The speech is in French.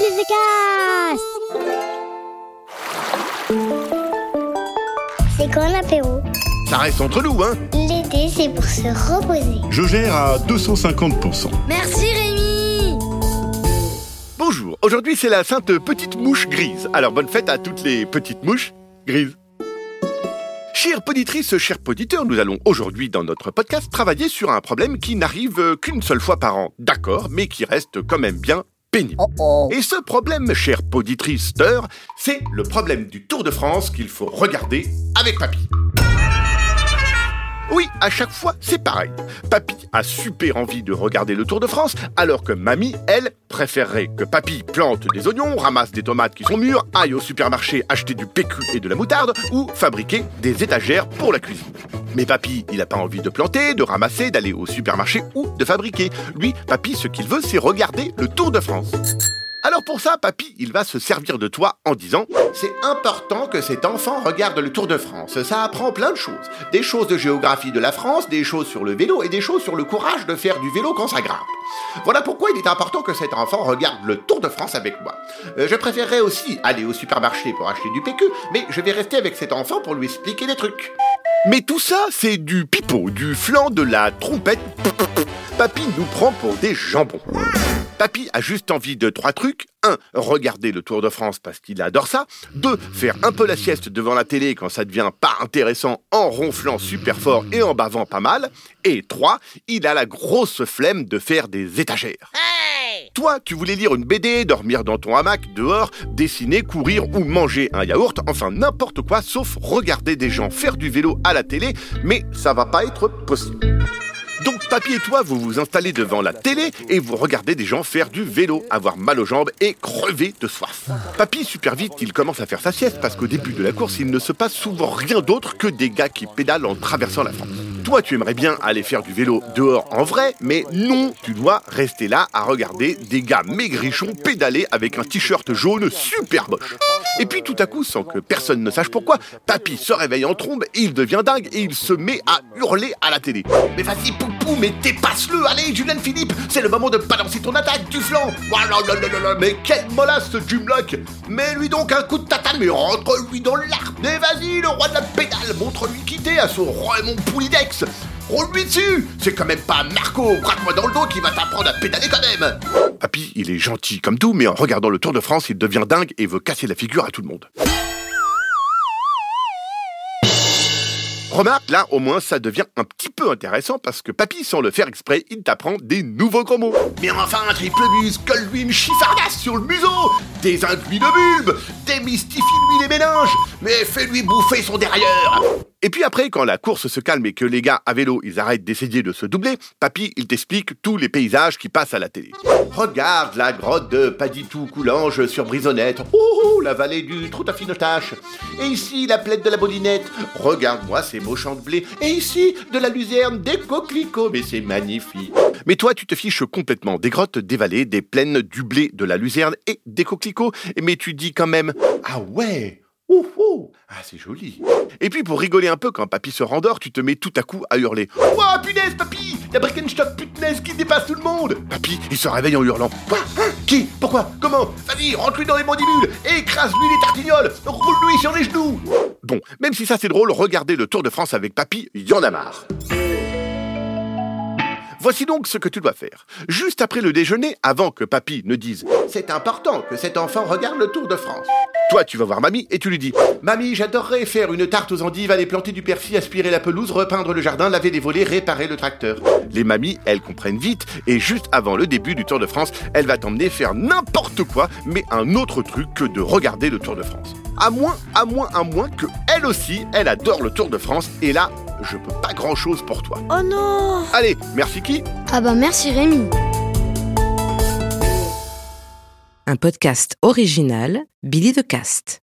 Billy the C'est quand l'apéro Ça reste entre nous, hein L'été, c'est pour se reposer. Je gère à 250%. Merci Rémi Bonjour, aujourd'hui c'est la sainte petite mouche grise. Alors bonne fête à toutes les petites mouches grises. Chères poditrices, chers poditeurs, nous allons aujourd'hui dans notre podcast travailler sur un problème qui n'arrive qu'une seule fois par an, d'accord, mais qui reste quand même bien pénible. Et ce problème, chère poditrice c'est le problème du Tour de France qu'il faut regarder avec papy. Oui, à chaque fois, c'est pareil. Papy a super envie de regarder le Tour de France, alors que mamie, elle, préférerait que papy plante des oignons, ramasse des tomates qui sont mûres, aille au supermarché acheter du PQ et de la moutarde, ou fabriquer des étagères pour la cuisine. Mais papy, il n'a pas envie de planter, de ramasser, d'aller au supermarché ou de fabriquer. Lui, papy, ce qu'il veut, c'est regarder le Tour de France. Alors pour ça, papy, il va se servir de toi en disant C'est important que cet enfant regarde le Tour de France. Ça apprend plein de choses. Des choses de géographie de la France, des choses sur le vélo et des choses sur le courage de faire du vélo quand ça grimpe. Voilà pourquoi il est important que cet enfant regarde le Tour de France avec moi. Euh, je préférerais aussi aller au supermarché pour acheter du PQ, mais je vais rester avec cet enfant pour lui expliquer des trucs. Mais tout ça, c'est du pipeau, du flanc de la trompette. Papy nous prend pour des jambons. Papy a juste envie de trois trucs. 1. Regarder le Tour de France parce qu'il adore ça. 2. Faire un peu la sieste devant la télé quand ça devient pas intéressant en ronflant super fort et en bavant pas mal. Et 3. Il a la grosse flemme de faire des étagères. Toi, tu voulais lire une BD, dormir dans ton hamac, dehors, dessiner, courir ou manger un yaourt, enfin n'importe quoi sauf regarder des gens faire du vélo à la télé, mais ça va pas être possible. Donc papy et toi, vous vous installez devant la télé et vous regardez des gens faire du vélo, avoir mal aux jambes et crever de soif. Papy, super vite, il commence à faire sa sieste parce qu'au début de la course, il ne se passe souvent rien d'autre que des gars qui pédalent en traversant la France. Toi, tu aimerais bien aller faire du vélo dehors en vrai, mais non, tu dois rester là à regarder des gars maigrichons pédaler avec un t-shirt jaune super moche. Et puis tout à coup, sans que personne ne sache pourquoi, Papy se réveille en trombe il devient dingue et il se met à hurler à la télé. Mais vas-y, poupou, mais dépasse-le Allez, Julien Philippe, c'est le moment de balancer ton attaque du flanc. Mais quelle molasse ce Jumlock. Mets-lui donc un coup de tatane, mais rentre-lui dans l'arbre Mais vas-y, le roi de la pédale, montre-lui quitter à son Raymond Poulidex. Roule-lui dessus C'est quand même pas Marco, gratte-moi dans le dos qui va t'apprendre à pédaler quand même. Papy, il est gentil comme tout, mais en regardant le Tour de France, il devient dingue et veut casser la figure à tout le monde. Remarque, là, au moins, ça devient un petit peu intéressant parce que papy, sans le faire exprès, il t'apprend des nouveaux gros mots. Mais enfin, triple buse, colle-lui sur le museau, désingue-lui de bulbe, démystifie-lui les méninges, mais fais-lui bouffer son derrière. Et puis après, quand la course se calme et que les gars à vélo, ils arrêtent d'essayer de se doubler, papy, il t'explique tous les paysages qui passent à la télé. Regarde la grotte de Paditou-Coulanges sur Brisonnette. Oh, la vallée du Troutafinotache. Et ici, la plaine de la Bolinette. Regarde-moi ces beaux champs de blé. Et ici, de la luzerne, des coquelicots. Mais c'est magnifique. Mais toi, tu te fiches complètement des grottes, des vallées, des plaines, du blé, de la luzerne et des coquelicots. Mais tu dis quand même, ah ouais Ouh, ouh Ah, c'est joli. Et puis, pour rigoler un peu, quand papy se rendort, tu te mets tout à coup à hurler. Ouah, punaise, papy La Birkenstock putnaise qui dépasse tout le monde Papy, il se réveille en hurlant. Quoi Hein Qui Pourquoi Comment Vas-y, rentre-lui dans les mandibules Écrase-lui les tartignoles Roule-lui sur les genoux Bon, même si ça c'est drôle, regardez le Tour de France avec papy, y en a marre. Voici donc ce que tu dois faire. Juste après le déjeuner, avant que papy ne dise C'est important que cet enfant regarde le Tour de France. Toi, tu vas voir mamie et tu lui dis Mamie, j'adorerais faire une tarte aux endives, aller planter du persil, aspirer la pelouse, repeindre le jardin, laver les volets, réparer le tracteur. Les mamies, elles comprennent vite et juste avant le début du Tour de France, elle va t'emmener faire n'importe quoi, mais un autre truc que de regarder le Tour de France. À moins, à moins, à moins que elle aussi, elle adore le Tour de France et là, je peux pas grand chose pour toi. Oh non Allez, merci qui? Ah bah merci Rémi un podcast original Billy de Cast.